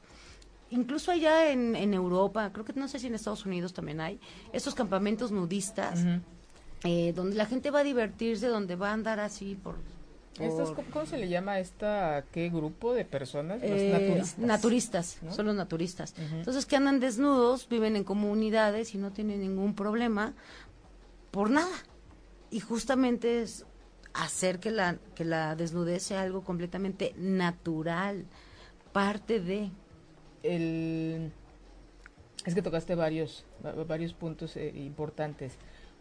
Incluso allá en, en Europa, creo que no sé si en Estados Unidos también hay, estos campamentos nudistas, eh, donde la gente va a divertirse, donde va a andar así por... Estos, por- ¿cómo, se le llama a esta qué grupo de personas? Los eh, naturistas. naturistas, ¿no? son los naturistas. Entonces que andan desnudos, viven en comunidades y no tienen ningún problema por nada. Y justamente es hacer que la, que la desnudez sea algo completamente natural, parte de... el es que tocaste varios va- varios puntos eh, importantes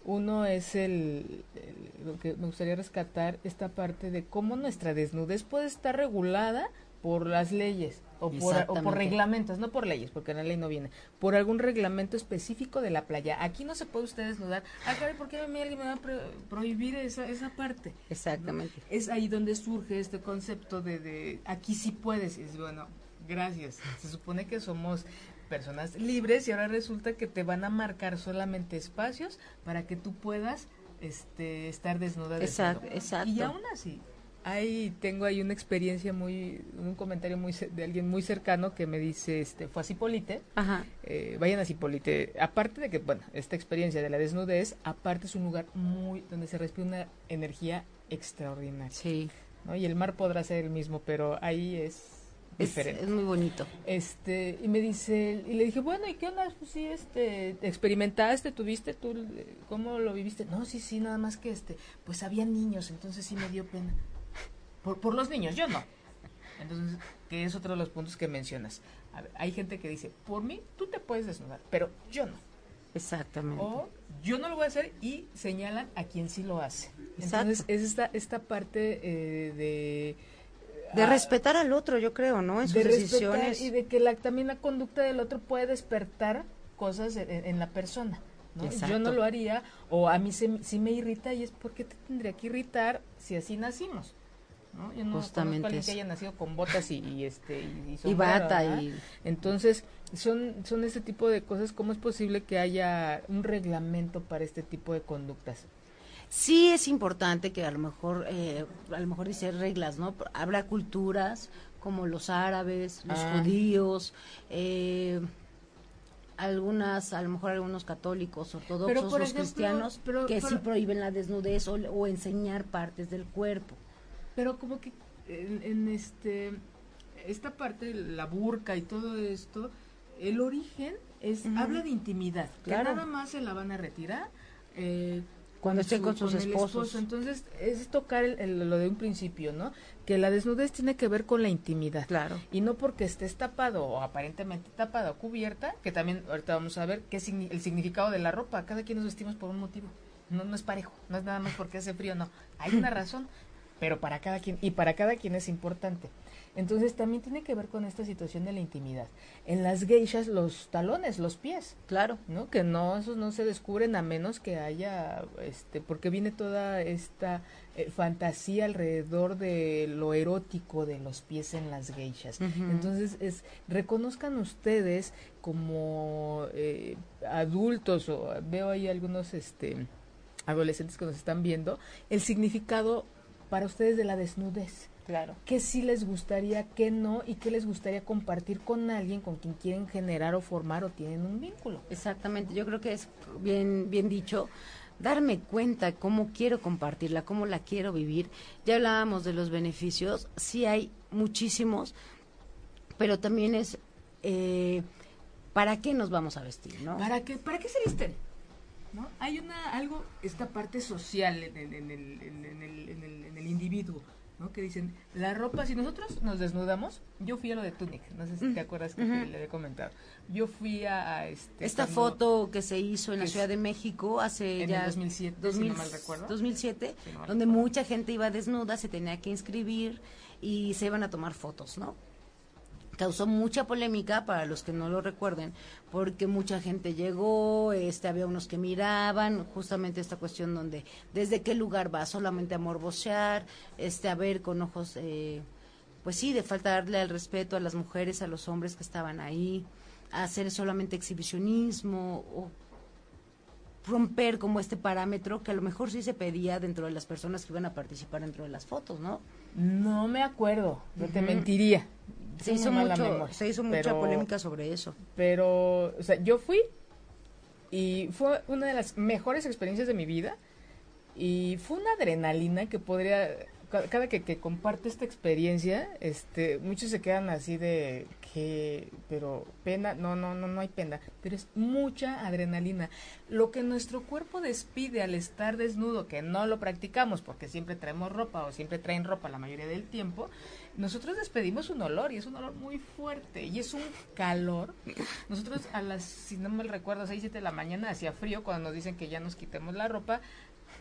uno es el, el- lo que me gustaría rescatar esta parte de cómo nuestra desnudez puede estar regulada por las leyes o por, o por Exactamente. reglamentos, no por leyes, porque en la ley no viene, por algún reglamento específico de la playa. Aquí no se puede usted desnudar. Ah, caray, ¿por qué a mí alguien me va a pro- prohibir esa, esa parte? Exactamente. es ahí donde surge este concepto de, de aquí sí puedes. Y es bueno, gracias. Se supone que somos personas libres y ahora resulta que te van a marcar solamente espacios para que tú puedas este, estar desnuda. Exact- desnudo. exacto. Y aún así, ahí tengo ahí una experiencia muy, un comentario muy de alguien muy cercano que me dice, este, fue a Cipolite, Ajá. eh, vayan a Cipolite. Aparte de que, bueno, esta experiencia de la desnudez, aparte es un lugar muy, donde se respira una energía extraordinaria. Sí. ¿no? Y el mar podrá ser el mismo, pero ahí es Es, diferente. es muy bonito. Este, y me dice, y le dije, bueno, ¿y qué onda? Pues sí, este, experimentaste, tuviste, tú, ¿cómo lo viviste? No, sí, sí, nada más que este, pues había niños, entonces sí me dio pena. Por, por los niños, yo no. Entonces, que es otro de los puntos que mencionas. A ver, hay gente que dice, por mí, tú te puedes desnudar, pero yo no. Exactamente. O yo no lo voy a hacer y señalan a quien sí lo hace. Exacto. Entonces, es esta, esta parte eh, de... de ah, respetar al otro, yo creo, ¿no? En sus de respetar decisiones. y de que la, también la conducta del otro puede despertar cosas en, en la persona. ¿no? Yo no lo haría, o a mí se, sí me irrita, y es porque te tendría que irritar si así nacimos. ¿no? Yo no Justamente conozco a que haya nacido con botas y, y, este y, y Y sombrero, bata y... Entonces, son, son este tipo de cosas. ¿Cómo es posible que haya un reglamento para este tipo de conductas? Sí es importante que a lo mejor, eh, a lo mejor dice reglas, ¿no? Habrá culturas como los árabes, los Ah. judíos, eh, algunas, a lo mejor algunos católicos, ortodoxos, Pero, por los ejemplo, cristianos, pero- que sí pero- prohíben la desnudez o, o enseñar partes del cuerpo. Pero como que en, en este esta parte, la burka y todo esto, el origen es habla de intimidad, Claro. que nada más se la van a retirar. eh, cuando estén con sus esposos. esposo. Entonces, es tocar el- el- lo de un principio, ¿no? Que la desnudez tiene que ver con la intimidad. Claro. Y no porque estés tapado o aparentemente tapado o cubierta, que también ahorita vamos a ver qué signi- el significado de la ropa. Cada quien nos vestimos por un motivo. No, no es parejo, no es nada más porque hace frío, no. Hay una razón, pero para cada quien, y para cada quien es importante. Entonces también tiene que ver con esta situación de la intimidad. En las geishas, los talones, los pies. Claro. ¿no? Que no, esos no se descubren a menos que haya, este, porque viene toda esta eh, fantasía alrededor de lo erótico de los pies en las geishas. Entonces, es, reconozcan ustedes como eh, adultos, o veo ahí algunos, este, adolescentes que nos están viendo, el significado para ustedes de la desnudez Claro. qué sí les gustaría, qué no, y qué les gustaría compartir con alguien con quien quieren generar o formar o tienen un vínculo. Exactamente, yo creo que es bien, bien dicho, darme cuenta cómo quiero compartirla, cómo la quiero vivir. Ya hablábamos de los beneficios, sí hay muchísimos, pero también es eh, para qué nos vamos a vestir, ¿no? ¿Para qué, ¿Para qué se visten? ¿No? Hay una, algo, esta parte social en, el- en el, en, en el, en, el, en el individuo, ¿no? Que dicen, la ropa, si nosotros nos desnudamos, yo fui a lo de Tunic, no sé si te acuerdas que te- le había comentado. Yo fui a, a este... Esta foto que se hizo en la Ciudad de México hace en ya el 2007, si 2000 no mal recuerdo. 2007, Si no mal donde recuerdo. mucha gente iba desnuda, se tenía que inscribir y se iban a tomar fotos, ¿no? Causó mucha polémica para los que no lo recuerden, porque mucha gente llegó, este había unos que miraban, justamente esta cuestión donde desde qué lugar va solamente a morbosear, este a ver con ojos eh, pues sí, de faltarle al respeto a las mujeres, a los hombres que estaban ahí, a hacer solamente exhibicionismo o romper como este parámetro que a lo mejor sí se pedía dentro de las personas que iban a participar dentro de las fotos, ¿no? No me acuerdo, no te mentiría. Se hizo, mucho, memoria, se hizo mucha pero- polémica sobre eso. Pero, o sea, yo fui y fue una de las mejores experiencias de mi vida y fue una adrenalina que podría, cada que, que comparto esta experiencia, este, muchos se quedan así de que, pero pena, no, no, no, no hay pena, pero es mucha adrenalina. Lo que nuestro cuerpo despide al estar desnudo, que no lo practicamos porque siempre traemos ropa o siempre traen ropa la mayoría del tiempo, nosotros despedimos un olor y es un olor muy fuerte y es un calor. Nosotros a las, si no me recuerdo, 6, 7 de la mañana hacía frío cuando nos dicen que ya nos quitemos la ropa,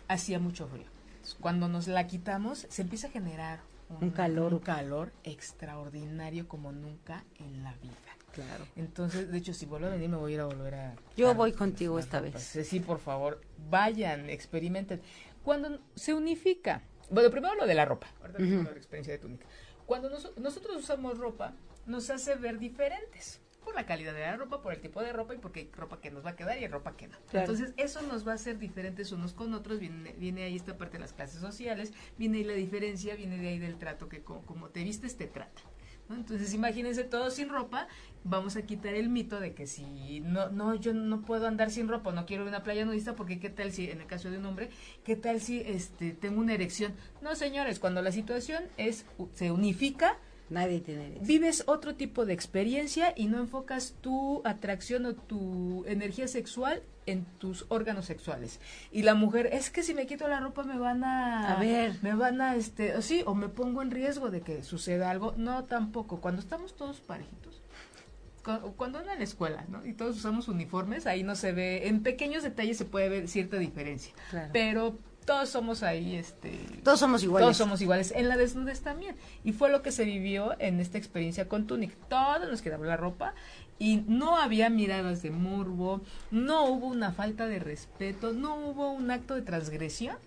hacía mucho frío. Cuando nos la quitamos se empieza a generar Un calor. un calor extraordinario como nunca en la vida. Claro. Entonces, de hecho, si vuelvo a venir, me voy a ir a volver a... Yo voy contigo esta ropas. vez. Sí, por favor, vayan, experimenten. Cuando se unifica, bueno, primero lo de la ropa, ahorita la experiencia de túnica. Cuando nos- nosotros usamos ropa, nos hace ver diferentes. Por la calidad de la ropa, por el tipo de ropa y porque hay ropa que nos va a quedar y hay ropa que no. Claro. Entonces, eso nos va a hacer diferentes unos con otros. Viene, viene ahí esta parte de las clases sociales, viene ahí la diferencia, viene de ahí del trato que co- como te vistes, te trata. ¿no? Entonces, imagínense todos sin ropa, vamos a quitar el mito de que si no, no, yo no puedo andar sin ropa, no quiero ir a una playa nudista, porque qué tal si, en el caso de un hombre, qué tal si este tengo una erección. No, señores, cuando la situación es, se unifica, Nadie tiene eso. vives otro tipo de experiencia y no enfocas tu atracción o tu energía sexual en tus órganos sexuales. Y la mujer, es que si me quito la ropa me van a... A ver. Me van a, este, o sí, o me pongo en riesgo de que suceda algo. No, tampoco. Cuando estamos todos parejitos, cu- cuando anda en la escuela, ¿no? Y todos usamos uniformes, ahí no se ve, en pequeños detalles se puede ver cierta diferencia. Claro. Pero todos somos ahí, este... Todos somos iguales. Todos somos iguales. En la desnudez también. Y fue lo que se vivió en esta experiencia con Tunic. Todos nos quedaba la ropa y no había miradas de morbo, no hubo una falta de respeto, no hubo un acto de transgresión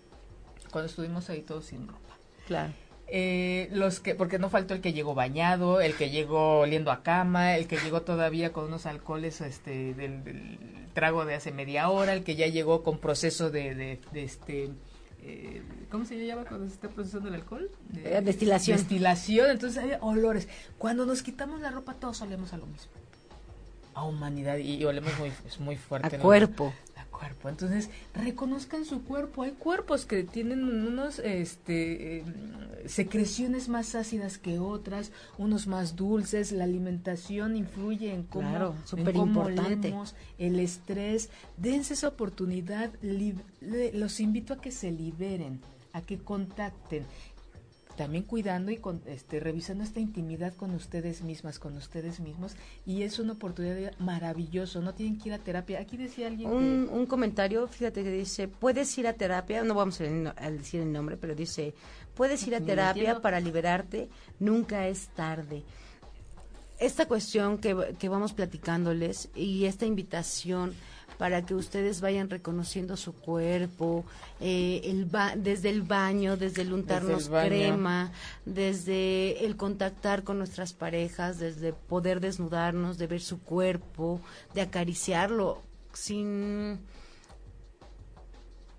cuando estuvimos ahí todos sin ropa. Claro. Eh, los que, porque no faltó el que llegó bañado, el que llegó oliendo a cama, el que llegó todavía con unos alcoholes este, del, del trago de hace media hora, el que ya llegó con proceso de, de, de este, eh, ¿cómo se llama cuando se está procesando el alcohol? Eh, destilación. Destilación, entonces hay olores. Cuando nos quitamos la ropa todos olemos a lo mismo. A humanidad y, y olemos muy, es muy fuerte. A ¿no? cuerpo. Cuerpo. Entonces, reconozcan su cuerpo. Hay cuerpos que tienen unos este, em, secreciones más ácidas que otras, unos más dulces. La alimentación influye en cómo, Claro, en cómo olemos, el estrés. Dense esa oportunidad. li- le- los invito a que se liberen, a que contacten también cuidando y con, este, revisando esta intimidad con ustedes mismas, con ustedes mismos, y es una oportunidad maravilloso, no tienen que ir a terapia. Aquí decía alguien Un, un comentario, fíjate que dice, puedes ir a terapia, no vamos a, decir el nombre, pero dice, puedes ir a terapia para liberarte, nunca es tarde. Esta cuestión que, que vamos platicándoles y esta invitación para que ustedes vayan reconociendo su cuerpo, eh, el ba- desde el baño, desde el untarnos crema, desde el contactar con nuestras parejas, desde poder desnudarnos, de ver su cuerpo, de acariciarlo sin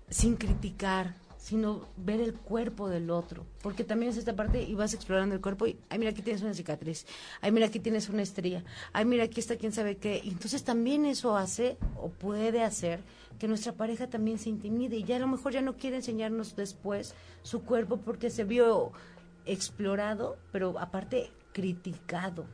sin criticar, sino ver el cuerpo del otro, porque también es esta parte y vas explorando el cuerpo y, ay, mira, aquí tienes una cicatriz, ay, mira, aquí tienes una estría, ay, mira, aquí está quién sabe qué. Y entonces también eso hace o puede hacer que nuestra pareja también se intimide y ya a lo mejor ya no quiere enseñarnos después su cuerpo porque se vio explorado, pero aparte criticado.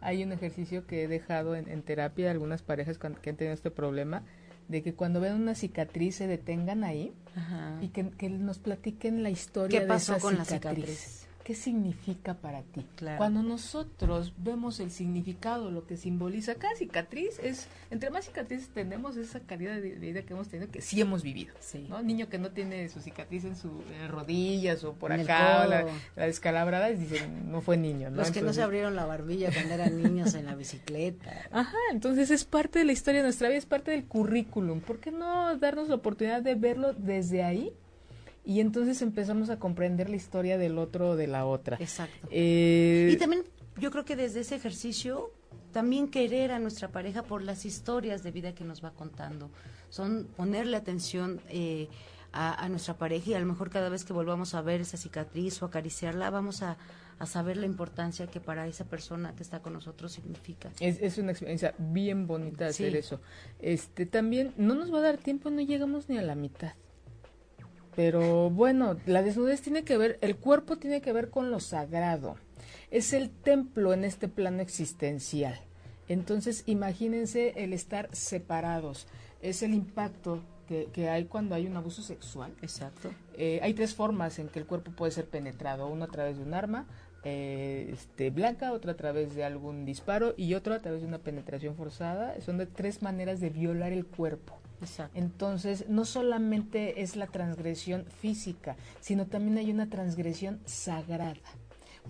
hay un ejercicio que he dejado en, terapia algunas parejas que han tenido este problema, de que cuando ven una cicatriz se detengan ahí Ajá. y que, que nos platiquen la historia ¿Qué de pasó esa con la cicatriz. ¿Qué significa para ti? Claro. Cuando nosotros vemos el significado, lo que simboliza cada cicatriz, es entre más cicatrices tenemos esa calidad de vida que hemos tenido que sí hemos vivido. Sí. ¿no? Niño que no tiene su cicatriz en sus rodillas o por En acá, o la, la descalabrada, dicen, no fue niño. ¿no? Los que no se abrieron la barbilla cuando eran niños en la bicicleta. Ajá, entonces es parte de la historia de nuestra vida, es parte del currículum. ¿Por qué no darnos la oportunidad de verlo desde ahí? Y entonces empezamos a comprender la historia del otro o de la otra. Exacto. Eh, Y también yo creo que desde ese ejercicio también querer a nuestra pareja por las historias de vida que nos va contando. Son ponerle atención eh, a, a nuestra pareja y a lo mejor cada vez que volvamos a ver esa cicatriz o acariciarla vamos a, a saber la importancia que para esa persona que está con nosotros significa. es, es una experiencia bien bonita hacer Sí. eso. Este, también no nos va a dar tiempo, no llegamos ni a la mitad. Pero bueno, la desnudez tiene que ver, el cuerpo tiene que ver con lo sagrado. Es el templo en este plano existencial. Entonces, imagínense el estar separados. Es el impacto que, que hay cuando hay un abuso sexual. Exacto. Eh, hay tres formas en que el cuerpo puede ser penetrado. Uno a través de un arma eh, este, blanca, otro a través de algún disparo y otro a través de una penetración forzada. Son de tres maneras de violar el cuerpo. Exacto. Entonces, no solamente es la transgresión física, sino también hay una transgresión sagrada.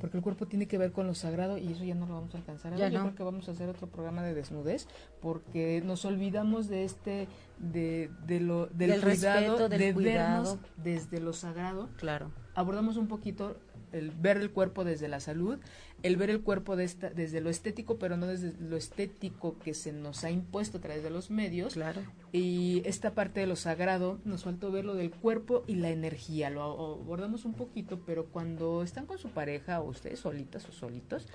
Porque el cuerpo tiene que ver con lo sagrado y eso ya no lo vamos a alcanzar. a Ya ver. Yo no. creo que vamos a hacer otro programa de desnudez porque nos olvidamos de este, de, de lo, del, Del cuidado, respeto, del de cuidado. vernos desde lo sagrado Claro. abordamos un poquito el ver el cuerpo desde la salud, el ver el cuerpo de esta, desde lo estético, pero no desde lo estético que se nos ha impuesto a través de los medios. Claro. Y esta parte de lo sagrado, nos faltó ver lo del cuerpo y la energía. Lo abordamos un poquito, pero cuando están con su pareja o ustedes solitas o solitos,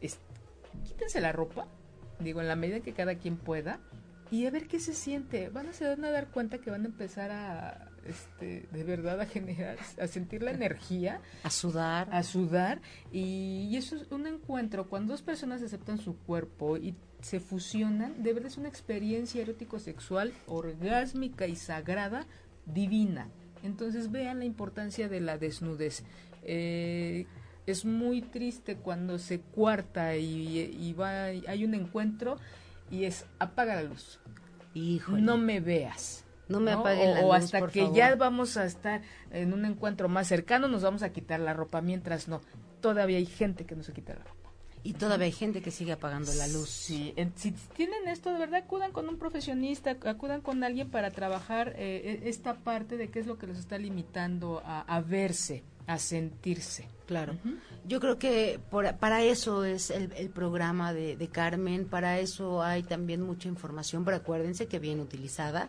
es- quítense la ropa, digo, en la medida que cada quien pueda, y a ver qué se siente. Van a se van a dar cuenta que van a empezar a, este, de verdad, a generar, a sentir la energía A sudar. a sudar y, y eso es un encuentro cuando dos personas aceptan su cuerpo y se fusionan, de verdad es una experiencia erótico sexual orgásmica y sagrada divina. Entonces vean la importancia de la desnudez. Eh, es muy triste cuando se cuarta y, y va, hay un encuentro y es apaga la luz, Híjole. no me veas. No me apaguen o, la o luz, hasta por que favor. ya vamos a estar en un encuentro más cercano, nos vamos a quitar la ropa, mientras no. Todavía hay gente que no se quita la ropa. Y todavía hay gente que sigue apagando la luz. Sí, en- si tienen esto, de verdad, acudan con un profesionista, acudan con alguien para trabajar eh, e- esta parte de qué es lo que los está limitando a, a verse, a sentirse. Claro. Yo creo que para eso es el, programa de, Carmen, para eso hay también mucha información, pero acuérdense que bien utilizada.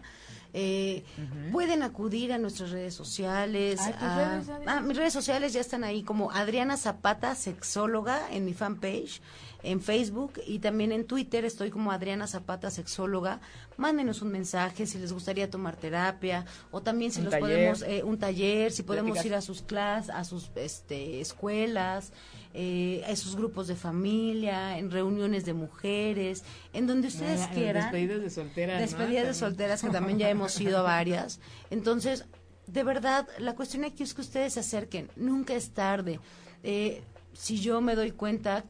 Eh, pueden acudir a nuestras redes sociales. ah, mis redes sociales ya están ahí como Adriana Zapata, sexóloga, en mi fanpage en Facebook y también en Twitter estoy como Adriana Zapata Sexóloga. Mándenos un mensaje si les gustaría tomar terapia o también si los podemos eh, un taller, si podemos ir a sus clases, a sus este, escuelas, eh, a sus grupos de familia, en reuniones de mujeres, en donde ustedes quieran. Despedidas de solteras. Despedidas de solteras que también ya hemos ido a varias. Entonces, de verdad, la cuestión aquí es que ustedes se acerquen, nunca es tarde. Eh, si yo me doy cuenta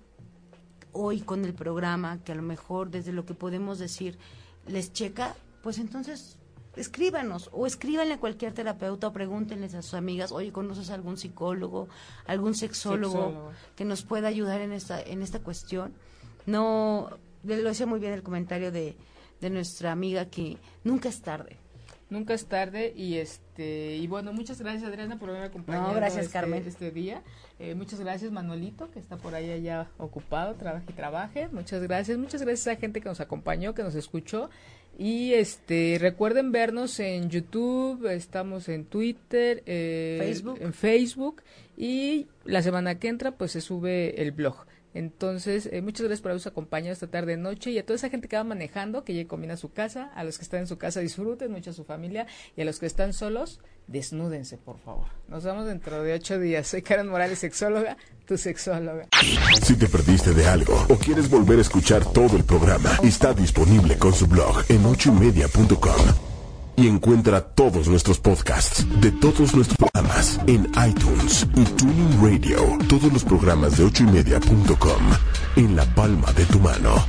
hoy con el programa, que a lo mejor desde lo que podemos decir les checa, pues entonces escríbanos o escríbanle a cualquier terapeuta o pregúntenles a sus amigas, oye, ¿conoces algún psicólogo, algún sexólogo, que nos pueda ayudar en esta, en esta cuestión? No, lo decía muy bien el comentario de, de nuestra amiga que nunca es tarde. Nunca es tarde y este y bueno, muchas gracias Adriana por haberme acompañado gracias, este, Carmen. este día. Eh, muchas gracias Manuelito que está por ahí ya ocupado, trabaja y trabaje. Muchas gracias, muchas gracias a la gente que nos acompañó, que nos escuchó y este recuerden vernos en YouTube, estamos en Twitter, eh, Facebook. en Facebook y la semana que entra pues se sube el blog. Entonces, eh, muchas gracias por habernos acompañado esta tarde noche y a toda esa gente que va manejando, que ya combina a su casa, a los que están en su casa disfruten mucho a su familia y a los que están solos, desnúdense, por favor. Nos vemos dentro de ocho días. Soy Karen Morales, sexóloga, tu sexóloga. Si te perdiste de algo o quieres volver a escuchar todo el programa, está disponible con su blog en ochoymedia.com y encuentra todos nuestros podcasts de todos nuestros programas en iTunes y Tuning Radio. Todos los programas de ochoymedia.com en la palma de tu mano.